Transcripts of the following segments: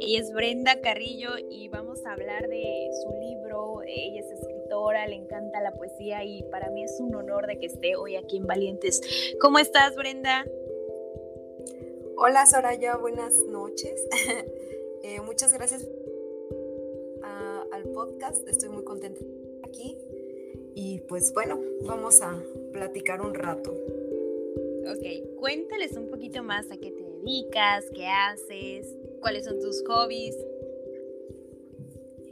Ella es Brenda Carrillo y vamos a hablar de su libro. Ella es escritora, le encanta la poesía y para mí es un honor de que esté hoy aquí en Valientes. ¿Cómo estás, Brenda? Hola, Soraya, buenas noches. Eh, muchas gracias al podcast. Estoy muy contenta de estar aquí. Y pues bueno, vamos a platicar un rato. Ok, cuéntales un poquito más a qué te dedicas, qué haces, ¿Cuáles son tus hobbies?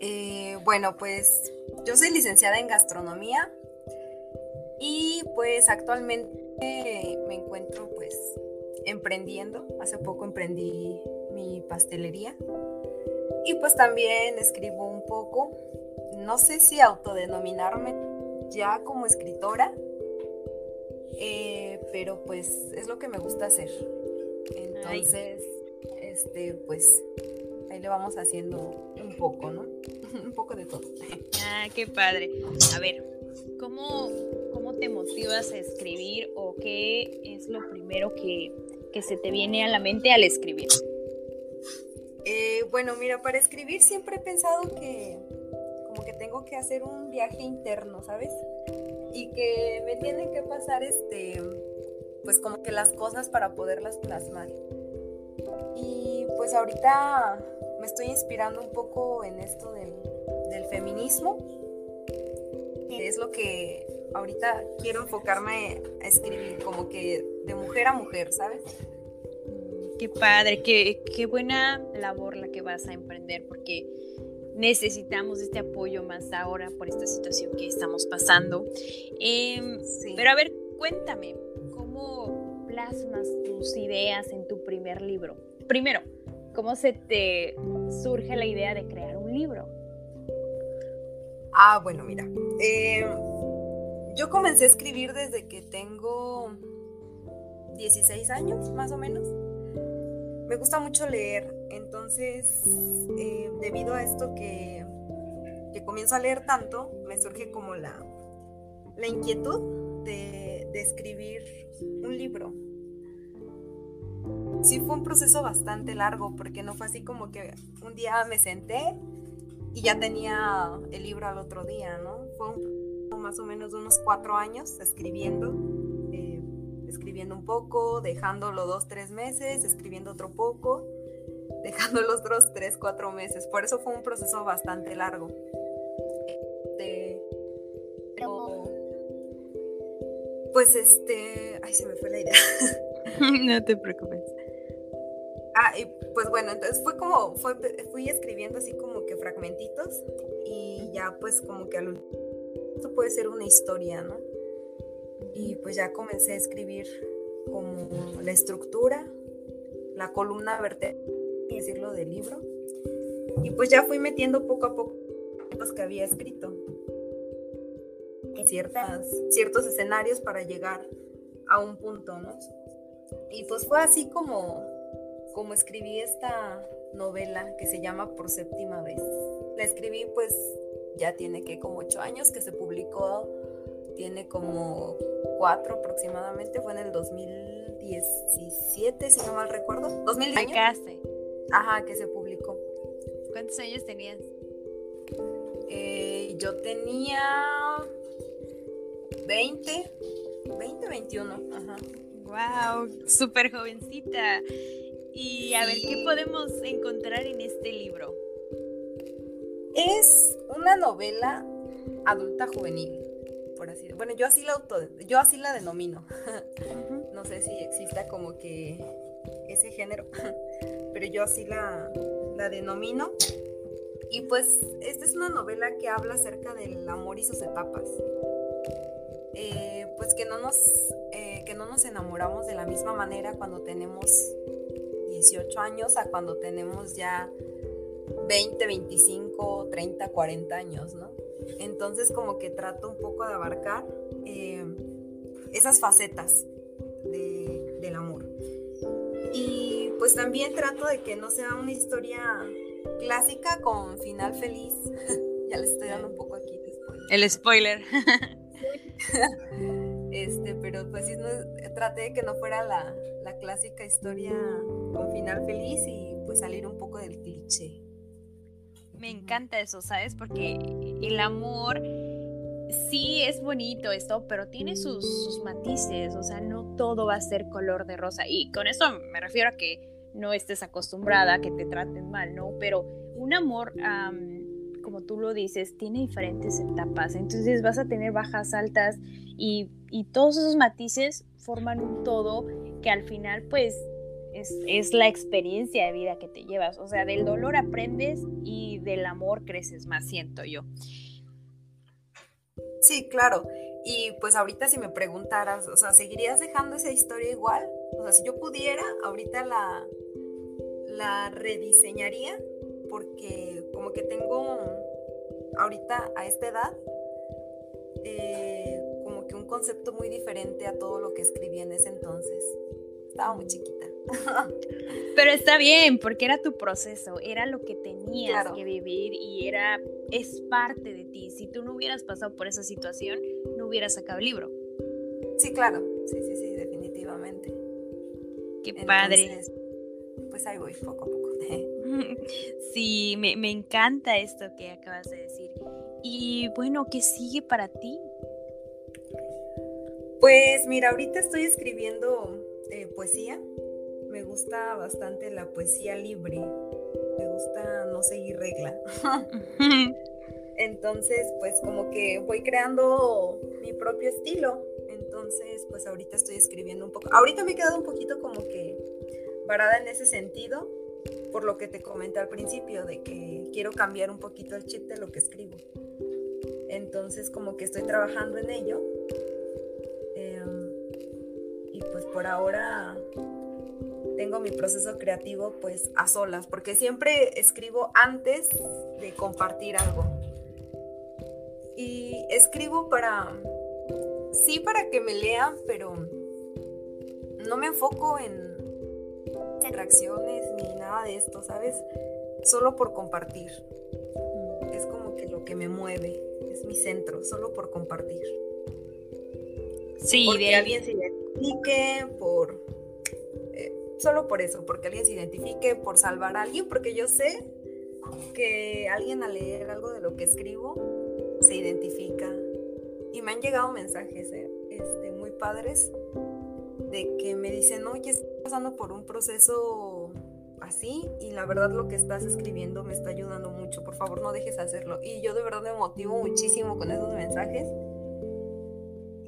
Eh, bueno, pues yo soy licenciada en gastronomía y pues actualmente me encuentro pues emprendiendo. Hace poco emprendí mi pastelería y pues también escribo un poco. No sé si autodenominarme ya como escritora, eh, pero pues es lo que me gusta hacer. Entonces este, pues ahí le vamos haciendo un poco, ¿no? un poco de todo. Ah, qué padre. A ver, ¿cómo, cómo te motivas a escribir o qué es lo primero que, se te viene a la mente al escribir? Eh, bueno, mira, para escribir siempre he pensado que como que tengo que hacer un viaje interno, ¿sabes? Y que me tienen que pasar este, pues como que las cosas para poderlas plasmar. Y pues ahorita me estoy inspirando un poco en esto del, feminismo, que es lo que ahorita quiero enfocarme a escribir, como que de mujer a mujer, ¿sabes? Qué padre, qué, qué buena labor la que vas a emprender, porque necesitamos este apoyo más ahora por esta situación que estamos pasando. Em, pero a ver, cuéntame, ¿cómo plasmas tus ideas en tu primer libro? primero, ¿cómo se te surge la idea de crear un libro? Ah, bueno, mira. Eh, yo comencé a escribir desde que tengo 16 años, más o menos. Me gusta mucho leer, entonces, eh, debido a esto que, que, comienzo a leer tanto, me surge como la, la inquietud de, escribir un libro sí fue un proceso bastante largo porque no fue así como que un día me senté y ya tenía el libro al otro día, ¿no? Fue más o menos unos cuatro años escribiendo, eh, escribiendo un poco, dejándolo dos, tres meses, escribiendo otro poco, dejando los otros tres, cuatro meses. Por eso fue un proceso bastante largo. Pues este, ay, se me fue la idea. no te preocupes. Ah, y pues bueno, entonces fue como, fue, fui escribiendo así como que fragmentitos y ya pues como que esto puede ser una historia, ¿no? Y pues ya comencé a escribir como la estructura, la columna vertebral, decirlo, del libro. Y pues ya fui metiendo poco a poco los que había escrito. Ciertas, ciertos escenarios para llegar a un punto, ¿no? Y pues fue así como como escribí esta novela que se llama Por séptima vez. La escribí pues ya tiene que como ocho años que se publicó, tiene como cuatro aproximadamente, fue en el 2017 si no mal recuerdo. 2017. Ajá, que se publicó. ¿Cuántos años tenías? Eh, yo tenía 20, 20, 21. Ajá. Wow, súper jovencita. Y a ver, ¿qué podemos encontrar en este libro? Es una novela adulta juvenil, por así Bueno, yo así la auto, yo así la denomino. no sé si exista como que ese género, pero yo así la, la denomino. Y pues esta es una novela que habla acerca del amor y sus etapas. Eh, pues que no nos eh, que no nos enamoramos de la misma manera cuando tenemos 18 años a cuando tenemos ya 20, 25, 30, 40 años, ¿no? Entonces como que trato un poco de abarcar eh, esas facetas del amor. Y pues también trato de que no sea una historia clásica con final feliz. ya les estoy dando un poco aquí El spoiler. este, pero pues sí, no, traté de que no fuera la, la clásica historia con final feliz y pues salir un poco del cliché. Me encanta eso, ¿sabes? Porque el amor sí es bonito esto, pero tiene sus, matices, o sea, no todo va a ser color de rosa. Y con eso me refiero a que no estés acostumbrada que te traten mal, ¿no? Pero un amor, tú lo dices, tiene diferentes etapas, entonces vas a tener bajas, altas y, y todos esos matices forman un todo que al final pues es, la experiencia de vida que te llevas. O sea, del dolor aprendes y del amor creces más, siento yo. Sí, claro. Y pues ahorita si me preguntaras, o sea, ¿seguirías dejando esa historia igual? O sea, si yo pudiera, ahorita la, la rediseñaría porque como que tengo ahorita a esta edad eh, como que un concepto muy diferente a todo lo que escribí en ese entonces. Estaba muy chiquita. Pero está bien, porque era tu proceso, era lo que tenías que vivir y era es parte de ti. Si tú no hubieras pasado por esa situación, no hubieras sacado el libro. Sí, claro. Sí, sí, sí, definitivamente. Qué padre. Pues ahí voy poco a poco. sí, me, me encanta esto que acabas de decir. Y bueno, ¿qué sigue para ti? Pues mira, ahorita estoy escribiendo eh, poesía me gusta bastante la poesía libre, me gusta no seguir regla. Entonces, pues como que voy creando mi propio estilo. Entonces, pues ahorita estoy escribiendo un poco. Ahorita me he quedado un poquito como que parada en ese sentido, por lo que te comenté al principio, de que quiero cambiar un poquito el chip de lo que escribo. Entonces, como que estoy trabajando en ello. Em, y pues por ahora tengo mi proceso creativo pues a solas, porque siempre escribo antes de compartir algo. Y escribo para, sí, para que me lean, pero no me enfoco en reacciones nada de esto, ¿sabes? Solo por compartir. Es como que lo que me mueve, es mi centro, solo por compartir. Sí, porque alguien se identifique, por solo por eso, porque alguien se identifique, por salvar a alguien, porque yo sé que alguien al leer algo de lo que escribo se identifica. Y me han llegado mensajes ¿eh? este, muy padres de que me dicen, oye, estoy pasando por un proceso así y la verdad lo que estás escribiendo me está ayudando mucho, por favor no dejes de hacerlo. Y yo de verdad me motivo muchísimo con esos mensajes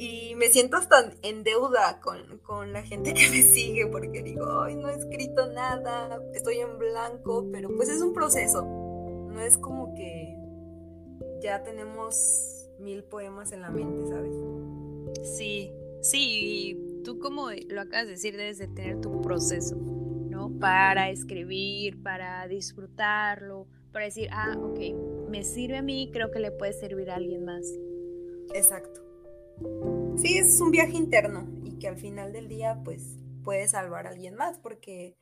y me siento hasta en deuda con, la gente que me sigue porque digo, ay, no he escrito nada, estoy en blanco, pero pues es un proceso. No es como que ya tenemos mil poemas en la mente, ¿sabes? Sí, sí, tú como lo acabas de decir, debes de tener tu proceso. Para escribir, para disfrutarlo, para decir, ah, ok, me sirve a mí, creo que le puede servir a alguien más. Exacto. Sí, es un viaje interno y que al final del día pues puede salvar a alguien más porque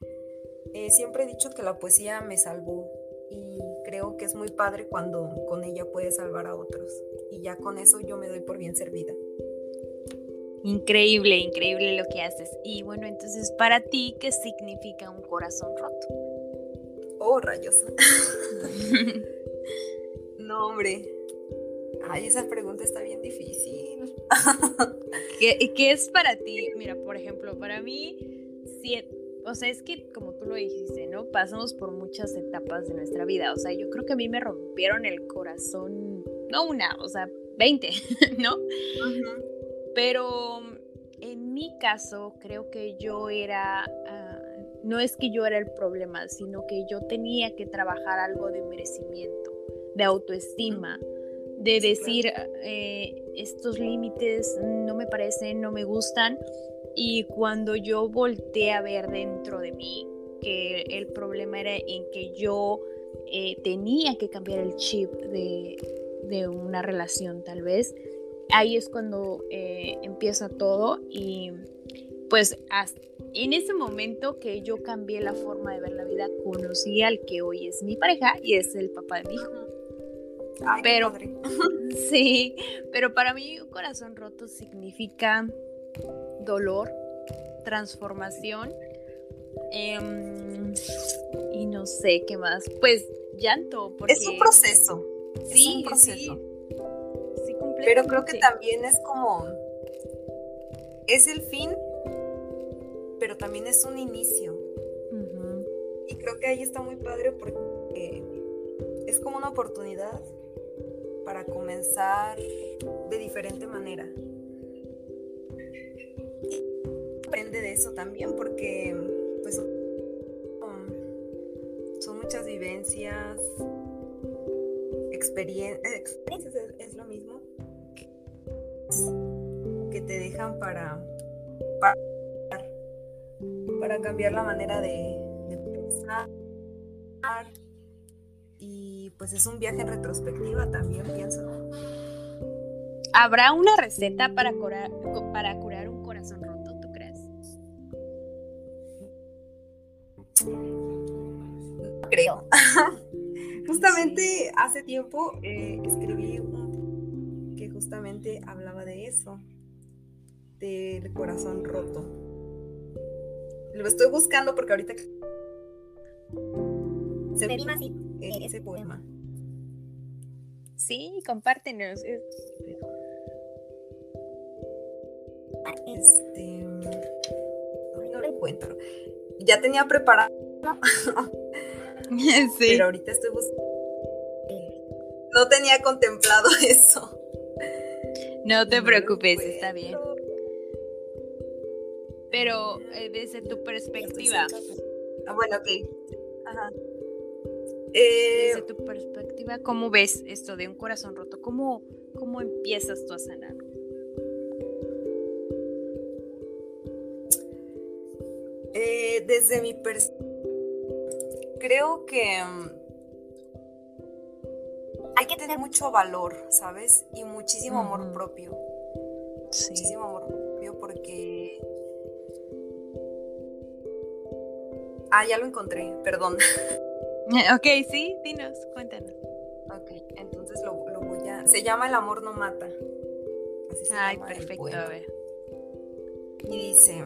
eh, siempre he dicho que la poesía me salvó y creo que es muy padre cuando con ella puedes salvar a otros y ya con eso yo me doy por bien servida. Increíble, increíble lo que haces. Y bueno, entonces para ti, ¿qué significa un corazón roto? Oh, rayos. no, hombre, Ay, esa pregunta está bien difícil. ¿Qué, ¿Qué, es para ti? Mira, por ejemplo, para mí, si, o sea, es que como tú lo dijiste, ¿no? Pasamos por muchas etapas de nuestra vida. O sea, yo creo que a mí me rompieron el corazón, no una, o sea, 20, ¿no? Pero en mi caso, creo que yo era... Ah, no es que yo era el problema, sino que yo tenía que trabajar algo de merecimiento, de autoestima de decir eh, estos límites no me parecen, no me gustan. Y cuando yo volteé a ver dentro de mí que el problema era en que yo eh, tenía que cambiar el chip de, de, una relación tal vez. Ahí es cuando eh, empieza todo y pues en ese momento que yo cambié la forma de ver la vida, conocí al que hoy es mi pareja y es el papá de mi hijo. pero sí, pero para mí un corazón roto significa dolor, transformación em, y no sé qué más. Pues llanto. Porque... Es un proceso. Sí, es un proceso. Sí, Pero creo que también es como. Es el fin, pero también es un inicio. Y creo que ahí está muy padre porque es como una oportunidad para comenzar de diferente manera. Aprende de eso también porque pues son muchas vivencias, experiencias, es, lo mismo, que te dejan para, para, cambiar la manera de, pensar. Y pues es un viaje en retrospectiva también, pienso. ¿Habrá una receta para curar, para curar un corazón roto, tú crees? creo. justamente hace tiempo eh, escribí un justamente hablaba de eso, del corazón roto. Lo estoy buscando porque ahorita se rima así ese poema. Sí, compártenos. Este, no lo encuentro. Ya tenía preparado Pero ahorita estoy buscando. No tenía contemplado eso. No te preocupes, está bien. Pero eh, desde tu perspectiva. Ah, bueno, ok. Ajá. desde eh, tu perspectiva, ¿cómo ves esto de un corazón roto? ¿Cómo, cómo empiezas tú a sanar? Eh, desde mi perspectiva creo que mm, que tener mucho valor, ¿sabes? Y muchísimo amor propio. Muchísimo amor propio porque... Ah, ya lo encontré, perdón. Ok, sí, dinos, cuéntanos. Ok, entonces lo, voy a... Se llama El amor no mata. Así se Ay, perfecto, a ver. Y dice,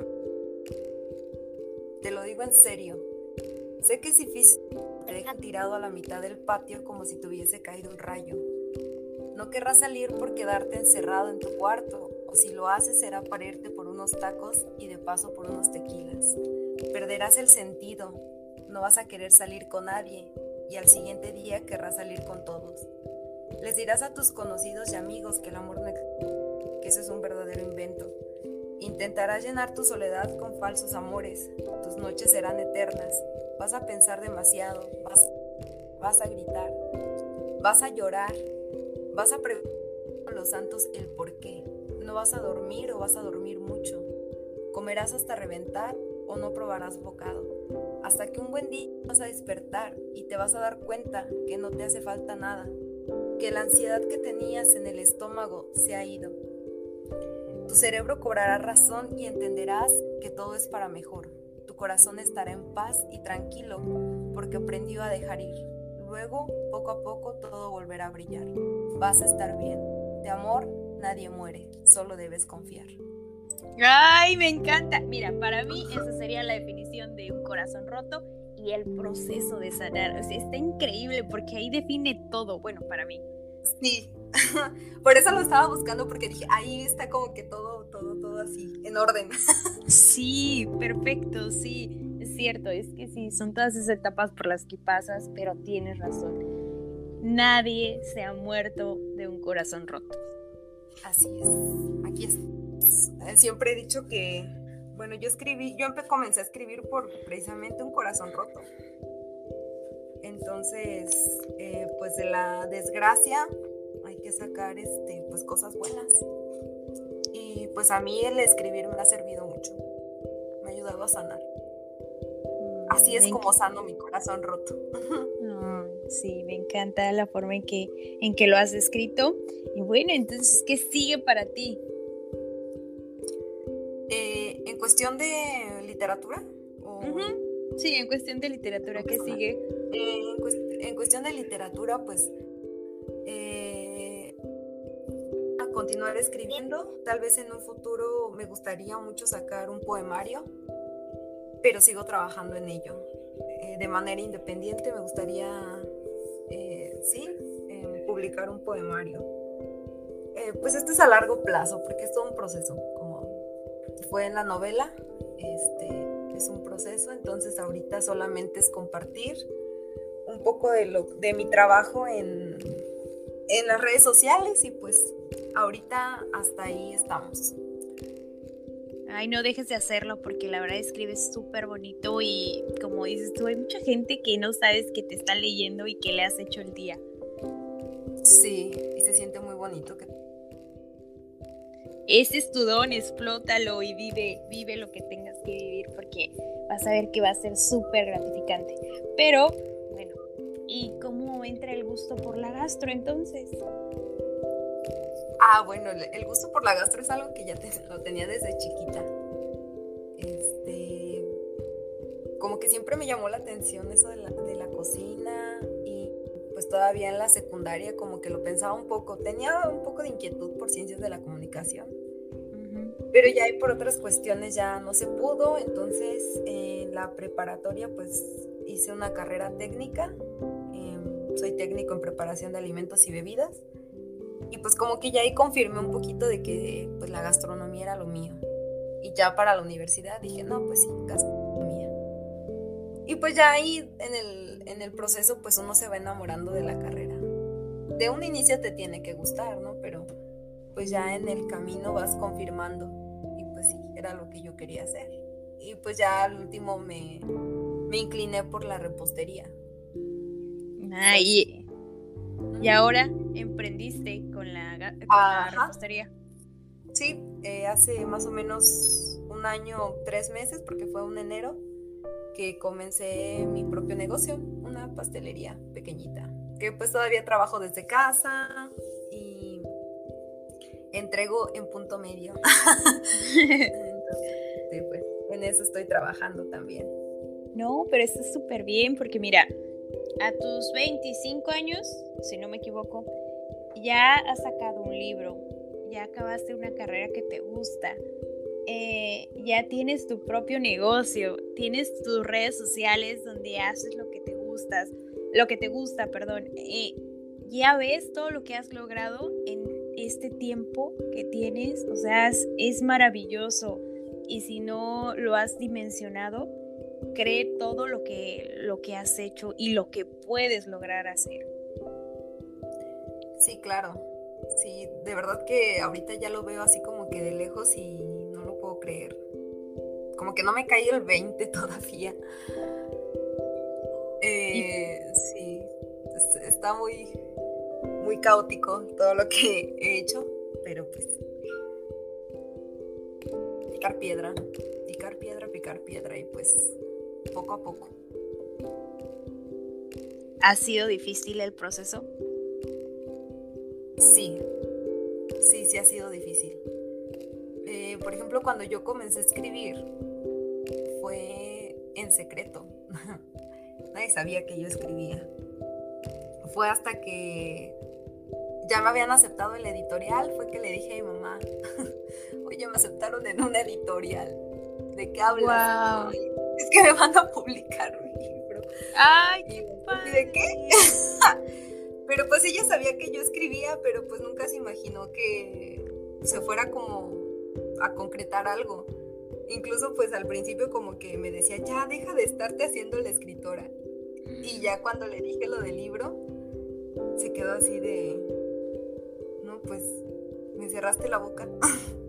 te lo digo en serio, Sé que es difícil, te dejan tirado a la mitad del patio como si tuviese caído un rayo. No querrás salir por quedarte encerrado en tu cuarto, o si lo haces será para irte por unos tacos y de paso por unos tequilas. Perderás el sentido, no vas a querer salir con nadie, y al siguiente día querrás salir con todos. Les dirás a tus conocidos y amigos que el amor no que eso es un verdadero invento. Intentarás llenar tu soledad con falsos amores, tus noches serán eternas, vas a pensar demasiado, vas, vas a gritar, vas a llorar, vas a preguntar a los santos el por qué. No vas a dormir o vas a dormir mucho. Comerás hasta reventar o no probarás bocado. Hasta que un buen día vas a despertar y te vas a dar cuenta que no te hace falta nada, que la ansiedad que tenías en el estómago se ha ido. Tu cerebro cobrará razón y entenderás que todo es para mejor corazón estará en paz y tranquilo porque aprendió a dejar ir. Luego, poco a poco, todo volverá a brillar. Vas a estar bien. De amor, nadie muere, solo debes confiar. Ay, me encanta. Mira, para mí esa sería la definición de un corazón roto y el proceso de sanar. O sea, está increíble porque ahí define todo, bueno, para mí. Sí, por eso lo estaba buscando porque dije, ahí está como que todo, todo, todo así, en orden. Sí, perfecto, sí, es cierto, es que sí, son todas esas etapas por las que pasas, pero tienes razón. Nadie se ha muerto de un corazón roto. Así es, aquí es. Eh, siempre he dicho que, bueno, yo escribí, yo comencé a escribir por precisamente un corazón roto. Entonces, eh, pues de la desgracia que sacar este, pues cosas buenas. Y pues a mí el escribir me ha servido mucho. Me ha ayudado a sanar. así es como sano mi corazón roto. sí, me encanta la forma en que, en que lo has escrito. Y bueno, entonces, ¿qué sigue para ti? Eh, en cuestión de literatura. Sí, en cuestión de literatura, ¿qué sigue? Eh, en, cuestión de literatura, pues eh, continuar escribiendo. Tal vez en un futuro me gustaría mucho sacar un poemario, pero sigo trabajando en ello. de manera independiente me gustaría, sí, publicar un poemario. pues esto es a largo plazo, porque es todo un proceso, como fue en la novela. Este, es un proceso, entonces ahorita solamente es compartir un poco de, lo, de mi trabajo en, en las redes sociales y pues ahorita hasta ahí estamos. Ay, no dejes de hacerlo porque la verdad escribes súper bonito y como dices tú, hay mucha gente que no sabes que te está leyendo y que le has hecho el día. Sí, y se siente muy bonito que ese es tu don, explótalo y vive, vive lo que tengas que vivir porque vas a ver que va a ser súper gratificante. Pero, bueno, ¿y cómo entra el gusto por la gastro entonces? Ah, bueno, el gusto por la gastro es algo que ya lo tenía desde chiquita. Este, como que siempre me llamó la atención eso de la, de la cocina y pues todavía en la secundaria como que lo pensaba un poco, tenía un poco de inquietud por ciencias de la comunicación, pero ya por otras cuestiones ya no se pudo, entonces en la preparatoria pues hice una carrera técnica, em, soy técnico en preparación de alimentos y bebidas, y pues como que ya ahí confirmé un poquito de que pues la gastronomía era lo mío, y ya para la universidad dije, no, pues sí, gastronomía. Y pues ya ahí en el en el proceso pues uno se va enamorando de la carrera. De un inicio te tiene que gustar, ¿no? Pero pues ya en el camino vas confirmando y pues sí, era lo que yo quería hacer. Y pues ya al último me, me incliné por la repostería. Ah, ahora emprendiste con la, repostería. Sí, eh, hace más o menos un año, tres meses, porque fue un enero que comencé mi propio negocio, una pastelería pequeñita, que pues todavía trabajo desde casa y entrego en punto medio. Entonces, pues en eso estoy trabajando también. No, pero está súper bien porque mira, a tus 25 años, si no me equivoco, ya has sacado un libro, ya acabaste una carrera que te gusta, eh, ya tienes tu propio negocio, tienes tus redes sociales donde haces lo que te gustas, lo que te gusta, perdón. Eh, ya ves todo lo que has logrado en este tiempo que tienes, o sea, es, maravilloso. Y si no lo has dimensionado, cree todo lo que, lo que has hecho y lo que puedes lograr hacer. Sí, claro. Sí, de verdad que ahorita ya lo veo así como que de lejos y creer. Como que no me cae el 20 todavía. Eh, sí, está muy, muy caótico todo lo que he hecho, pero pues picar piedra, picar piedra, picar piedra y pues poco a poco. ¿Ha sido difícil el proceso? Sí, sí, sí ha sido difícil por ejemplo, cuando yo comencé a escribir, fue en secreto. Nadie sabía que yo escribía. Fue hasta que ya me habían aceptado en la editorial, fue que le dije a mi mamá, oye, me aceptaron en una editorial. ¿De qué hablas? Es que me van a publicar un libro. Ay, qué padre. ¿Y de qué? pero pues ella sabía que yo escribía, pero pues nunca se imaginó que se fuera como a concretar algo. Incluso pues al principio como que me decía, ya deja de estarte haciendo la escritora. Y ya cuando le dije lo del libro, se quedó así de, no, pues me cerraste la boca.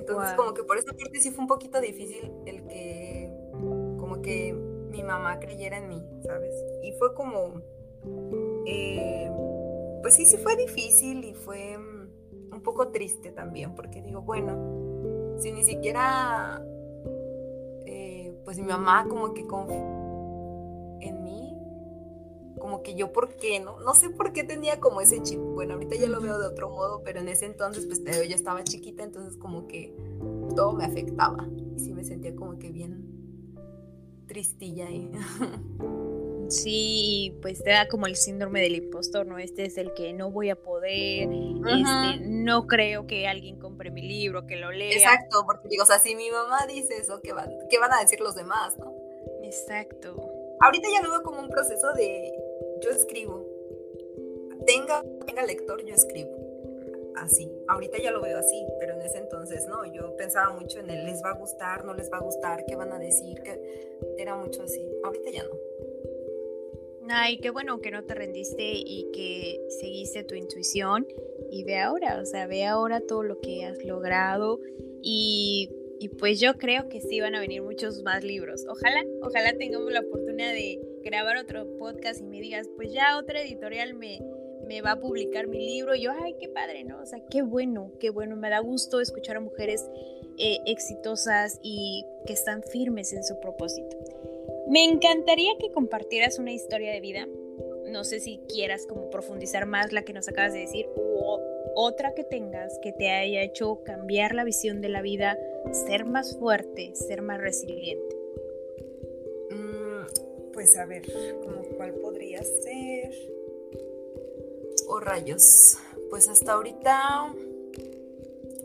Entonces como que por esa parte sí fue un poquito difícil el que como que mi mamá creyera en mí, ¿sabes? Y fue como, eh, pues sí, sí fue difícil y fue un poco triste también, porque digo, bueno, si ni siquiera eh, pues mi mamá como que confió en mí, como que yo por qué, ¿no? No sé por qué tenía como ese chip. Bueno, ahorita ya lo veo de otro modo, pero en ese entonces pues yo ya estaba chiquita, entonces como que todo me afectaba y sí me sentía como que bien tristilla ahí. Sí, pues te da como el síndrome del impostor, ¿no? Este es el que no voy a poder, este, no creo que alguien compre mi libro, que lo lea. Exacto, porque digo, o sea, si mi mamá dice eso, ¿qué van, qué van a decir los demás, no? Exacto. Ahorita ya lo veo como un proceso de yo escribo. Tenga, tenga lector, yo escribo. Así. Ahorita ya lo veo así, pero en ese entonces no. Yo pensaba mucho en el les va a gustar, no les va a gustar, qué van a decir, que era mucho así. Ahorita ya no. Ay, qué bueno que no te rendiste y que seguiste tu intuición y ve ahora, o sea, ve ahora todo lo que has logrado y, pues yo creo que sí van a venir muchos más libros. Ojalá, ojalá tengamos la oportunidad de grabar otro podcast y me digas, pues ya otra editorial me, me va a publicar mi libro. Y yo, ay, qué padre, ¿no? O sea, qué bueno, qué bueno. Me da gusto escuchar a mujeres eh, exitosas y que están firmes en su propósito. Me encantaría que compartieras una historia de vida. No sé si quieras como profundizar más la que nos acabas de decir o otra que tengas que te haya hecho cambiar la visión de la vida, ser más fuerte, ser más resiliente. Pues a ver, ¿como cuál podría ser? O rayos. Pues hasta ahorita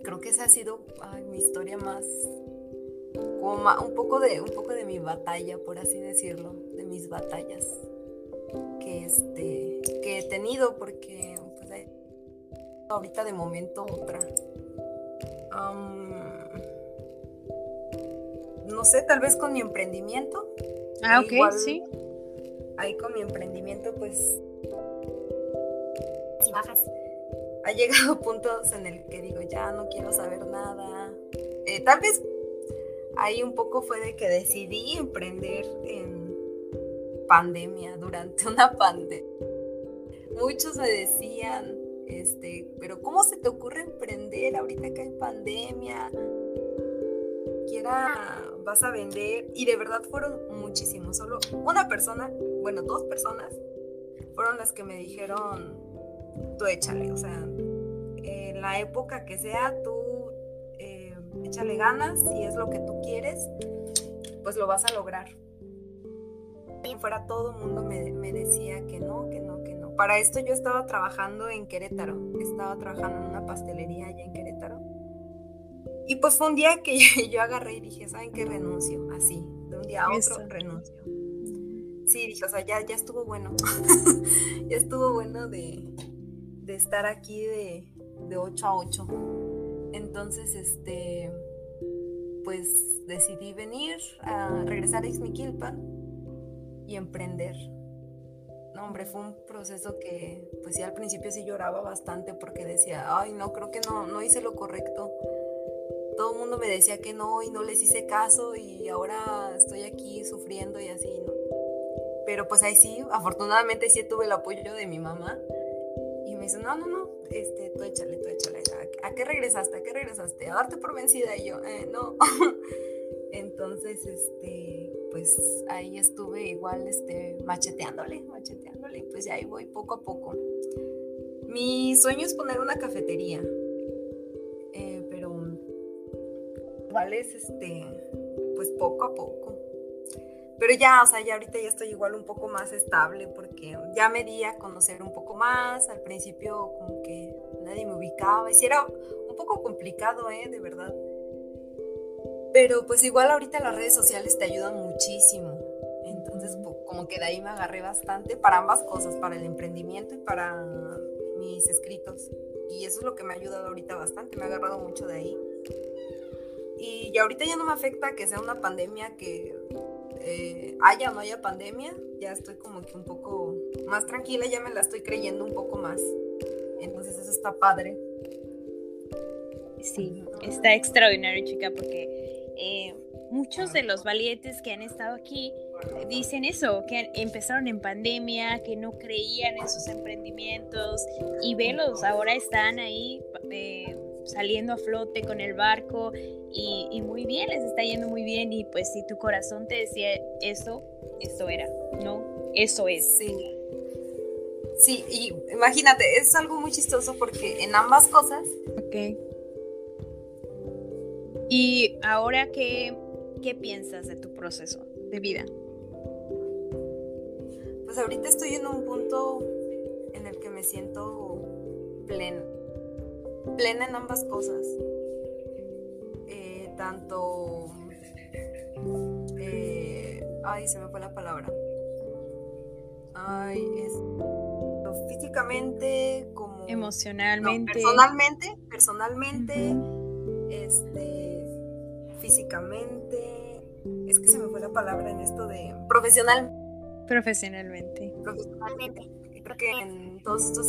creo que esa ha sido mi historia más un poco de un poco de mi batalla, por así decirlo, de mis batallas que este que he tenido porque pues, ahorita de momento otra. no sé, tal vez con mi emprendimiento. Ah, ok, sí. Ahí con mi emprendimiento, pues. Si bajas. Ha llegado puntos en el que digo, ya no quiero saber nada. Eh, tal vez ahí un poco fue de que decidí emprender en pandemia, durante una pandemia. Muchos me decían, este, pero ¿cómo se te ocurre emprender ahorita que hay pandemia? Vas a vender. Y de verdad fueron muchísimos. Solo una persona, bueno, dos personas, fueron las que me dijeron, tú échale, o sea, la época que sea, tú échale ganas, si es lo que tú quieres, pues lo vas a lograr. Y fuera todo el mundo me, me, decía que no, que no, que no. Para esto yo estaba trabajando en Querétaro, estaba trabajando en una pastelería allá en Querétaro. Y pues fue un día que yo, agarré y dije, ¿saben qué? Renuncio, así, de un día a otro renuncio. Sí, dije, o sea, ya, ya estuvo bueno, ya estuvo bueno de, de estar aquí de, de 8 a 8. Entonces, este, pues decidí venir a regresar a Ixmiquilpan y emprender. No, hombre, fue un proceso que, pues sí, al principio sí lloraba bastante porque decía, ay, no, creo que no, no hice lo correcto. Mundo me decía que no y no les hice caso y ahora estoy aquí sufriendo y así, ¿no? Pero pues ahí sí, afortunadamente sí tuve el apoyo de mi mamá y me dice, no, no, no, este, tú échale, tú échale. ¿A, qué regresaste? ¿A qué regresaste? A darte por vencida. Y yo, eh, no. Entonces, este, pues ahí estuve igual, este, macheteándole, macheteándole. Pues ya ahí voy poco a poco. Mi sueño es poner una cafetería. Igual es, este, pues poco a poco. Pero ya, o sea, ya ahorita ya estoy igual un poco más estable porque ya me di a conocer un poco más. Al principio como que nadie me ubicaba. Y sí era un poco complicado, ¿eh? De verdad. Pero pues igual ahorita las redes sociales te ayudan muchísimo. Entonces como que de ahí me agarré bastante para ambas cosas, para el emprendimiento y para mis escritos. Y eso es lo que me ha ayudado ahorita bastante, me ha agarrado mucho de ahí. Y ahorita ya no me afecta que sea una pandemia que eh, haya o no haya pandemia, ya estoy como que un poco más tranquila, ya me la estoy creyendo un poco más. Entonces eso está padre. Sí, está extraordinario, chica, porque eh, muchos de los valientes que han estado aquí dicen eso, que empezaron en pandemia, que no creían en sus emprendimientos y velos, ahora están ahí eh, saliendo a flote con el barco y, muy bien, les está yendo muy bien y pues si tu corazón te decía eso, eso era, ¿no? Eso es. Sí. Sí, y imagínate, es algo muy chistoso porque en ambas cosas. Ok. Y ahora, ¿qué, qué piensas de tu proceso de vida? Pues ahorita estoy en un punto en el que me siento plena. Plena en ambas cosas. Eh, tanto... Eh, ay, se me fue la palabra. Ay, es físicamente como emocionalmente. personalmente personalmente este físicamente. Es que se me fue la palabra en esto de profesional. Profesionalmente. Profesionalmente creo que en todos estos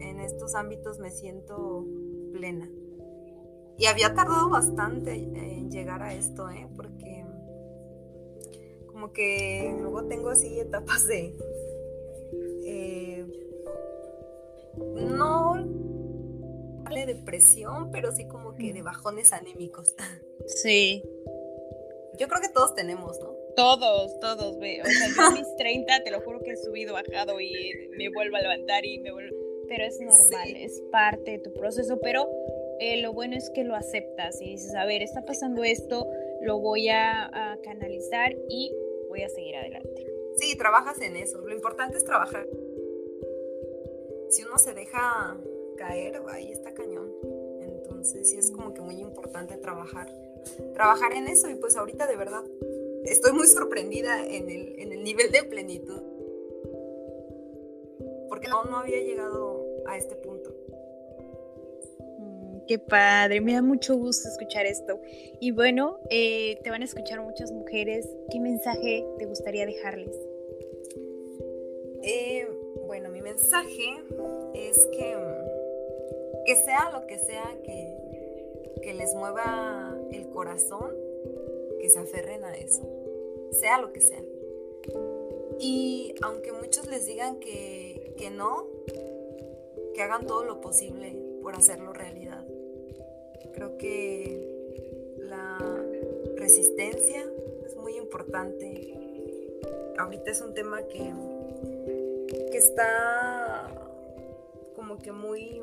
en estos ámbitos me siento plena y había tardado bastante en llegar a esto ¿eh? porque como que luego tengo así etapas de no de depresión, pero sí como que de bajones anémicos. Sí. Yo creo que todos tenemos, ¿no? Todos, todos, ve. O sea, yo a mis 30, te lo juro que he subido, bajado y me vuelvo a levantar y me vuelvo. Pero es normal, es parte de tu proceso. Pero eh, lo bueno es que lo aceptas y dices, a ver, está pasando esto, lo voy a, a canalizar y voy a seguir adelante. Sí, trabajas en eso. Lo importante es trabajar si uno se deja caer, ahí está cañón. Entonces sí es como que muy importante trabajar, trabajar en eso y pues ahorita de verdad estoy muy sorprendida en el, en el nivel de plenitud. Porque no, no había llegado a este punto. Mm, qué padre, me da mucho gusto escuchar esto. Y bueno, eh, te van a escuchar muchas mujeres. ¿Qué mensaje te gustaría dejarles? Eh, bueno, mi mensaje es que, que sea lo que sea que, que les mueva el corazón, que se aferren a eso, sea lo que sea. Y aunque muchos les digan que, que no, que hagan todo lo posible por hacerlo realidad. Creo que la resistencia es muy importante. Ahorita es un tema que que está como que muy,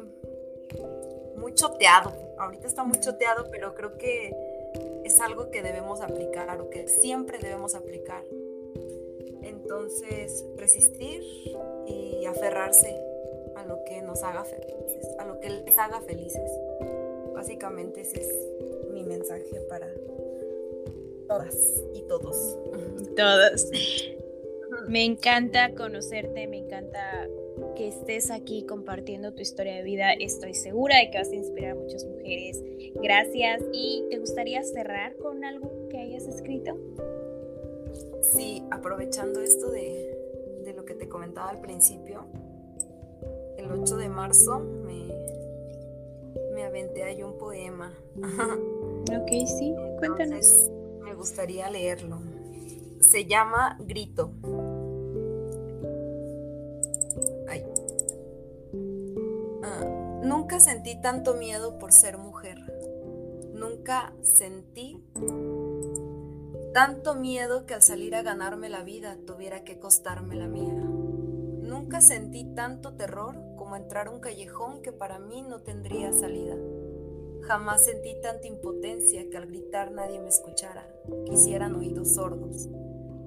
muy choteado. Ahorita está muy choteado, pero creo que es algo que debemos aplicar o que siempre debemos aplicar. Entonces, resistir y aferrarse a lo que nos haga felices, a lo que les haga felices. Básicamente ese es mi mensaje para todas y todos. Todos. Me encanta conocerte, me encanta que estés aquí compartiendo tu historia de vida. Estoy segura de que vas a inspirar a muchas mujeres. Gracias. ¿Y te gustaría cerrar con algo que hayas escrito? Sí, aprovechando esto de, lo que te comentaba al principio, el 8 de marzo me, me aventé ahí un poema. ok, sí, cuéntanos. me gustaría leerlo. Se llama Grito. Sentí tanto miedo por ser mujer. Nunca sentí tanto miedo que al salir a ganarme la vida tuviera que costarme la mía. Nunca sentí tanto terror como entrar a un callejón que para mí no tendría salida. Jamás sentí tanta impotencia que al gritar nadie me escuchara, quisieran oídos sordos.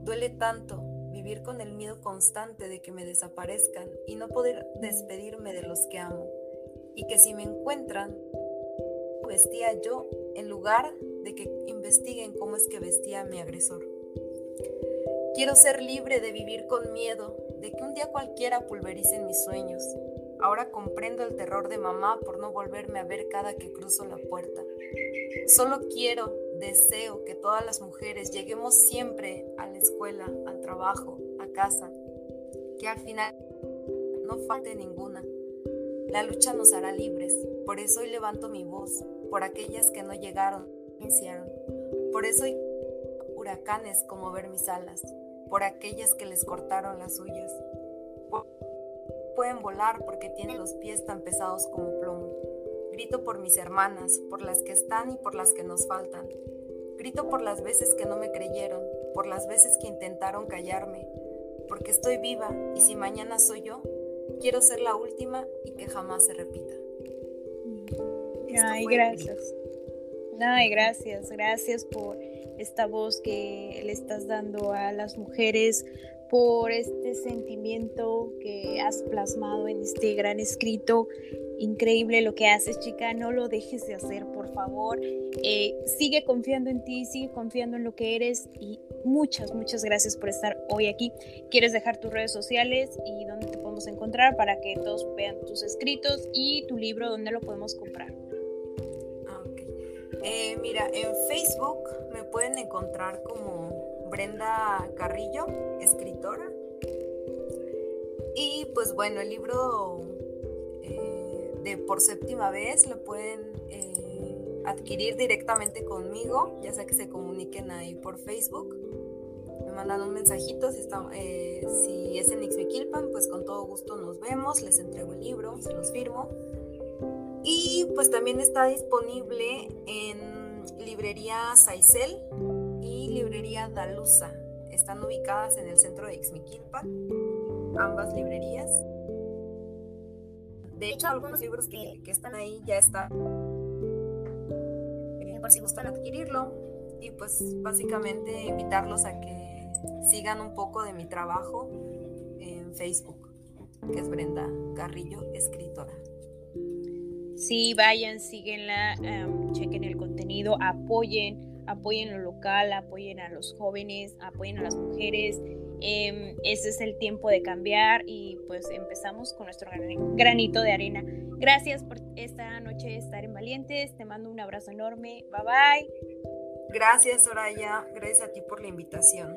Duele tanto vivir con el miedo constante de que me desaparezcan y no poder despedirme de los que amo y que si me encuentran, vestía yo en lugar de que investiguen cómo es que vestía mi agresor. Quiero ser libre de vivir con miedo, de que un día cualquiera pulvericen mis sueños. Ahora comprendo el terror de mamá por no volverme a ver cada que cruzo la puerta. Solo quiero, deseo que todas las mujeres lleguemos siempre a la escuela, al trabajo, a casa, que al final no falte ninguna la lucha nos hará libres, por eso hoy levanto mi voz, por aquellas que no llegaron, iniciaron. Por eso hay huracanes como ver mis alas, por aquellas que les cortaron las suyas. pueden volar porque tienen los pies tan pesados como plomo. Grito por mis hermanas, por las que están y por las que nos faltan. Grito por las veces que no me creyeron, por las veces que intentaron callarme, porque estoy viva y si mañana soy yo, quiero ser la última y que jamás se repita. Ay, gracias. Ay, gracias, gracias por esta voz que le estás dando a las mujeres, por este sentimiento que has plasmado en este gran escrito. Increíble lo que haces, chica. No lo dejes de hacer, por favor. Eh, sigue confiando en ti, sigue confiando en lo que eres y muchas, muchas gracias por estar hoy aquí. ¿Quieres dejar tus redes sociales y dónde podemos encontrar para que todos vean tus escritos y tu libro, dónde lo podemos comprar? Ah, eh, mira, en Facebook me pueden encontrar como Brenda Carrillo, escritora. Y pues bueno, el libro eh, de por séptima vez lo pueden eh, adquirir directamente conmigo, ya sea que se comuniquen ahí por Facebook. Me mandan un mensajito si, está, eh, si es en Ixmiquilpan, pues con todo gusto nos vemos, les entrego el libro, se los firmo. Y pues también está disponible en librería Saicel librería Dalusa. Están ubicadas en el centro de Ixmiquilpan, ambas librerías. De hecho, algunos libros que, están ahí ya están, eh, por si gustan adquirirlo. Y pues básicamente invitarlos a que sigan un poco de mi trabajo en Facebook, que es Brenda Carrillo, escritora. Sí, vayan, síguenla, em, chequen el contenido, apoyen apoyen lo local, apoyen a los jóvenes, apoyen a las mujeres. Eh, ese es el tiempo de cambiar y pues empezamos con nuestro granito de arena. Gracias por esta noche estar en Valientes, te mando un abrazo enorme, bye bye. Gracias Soraya, gracias a ti por la invitación.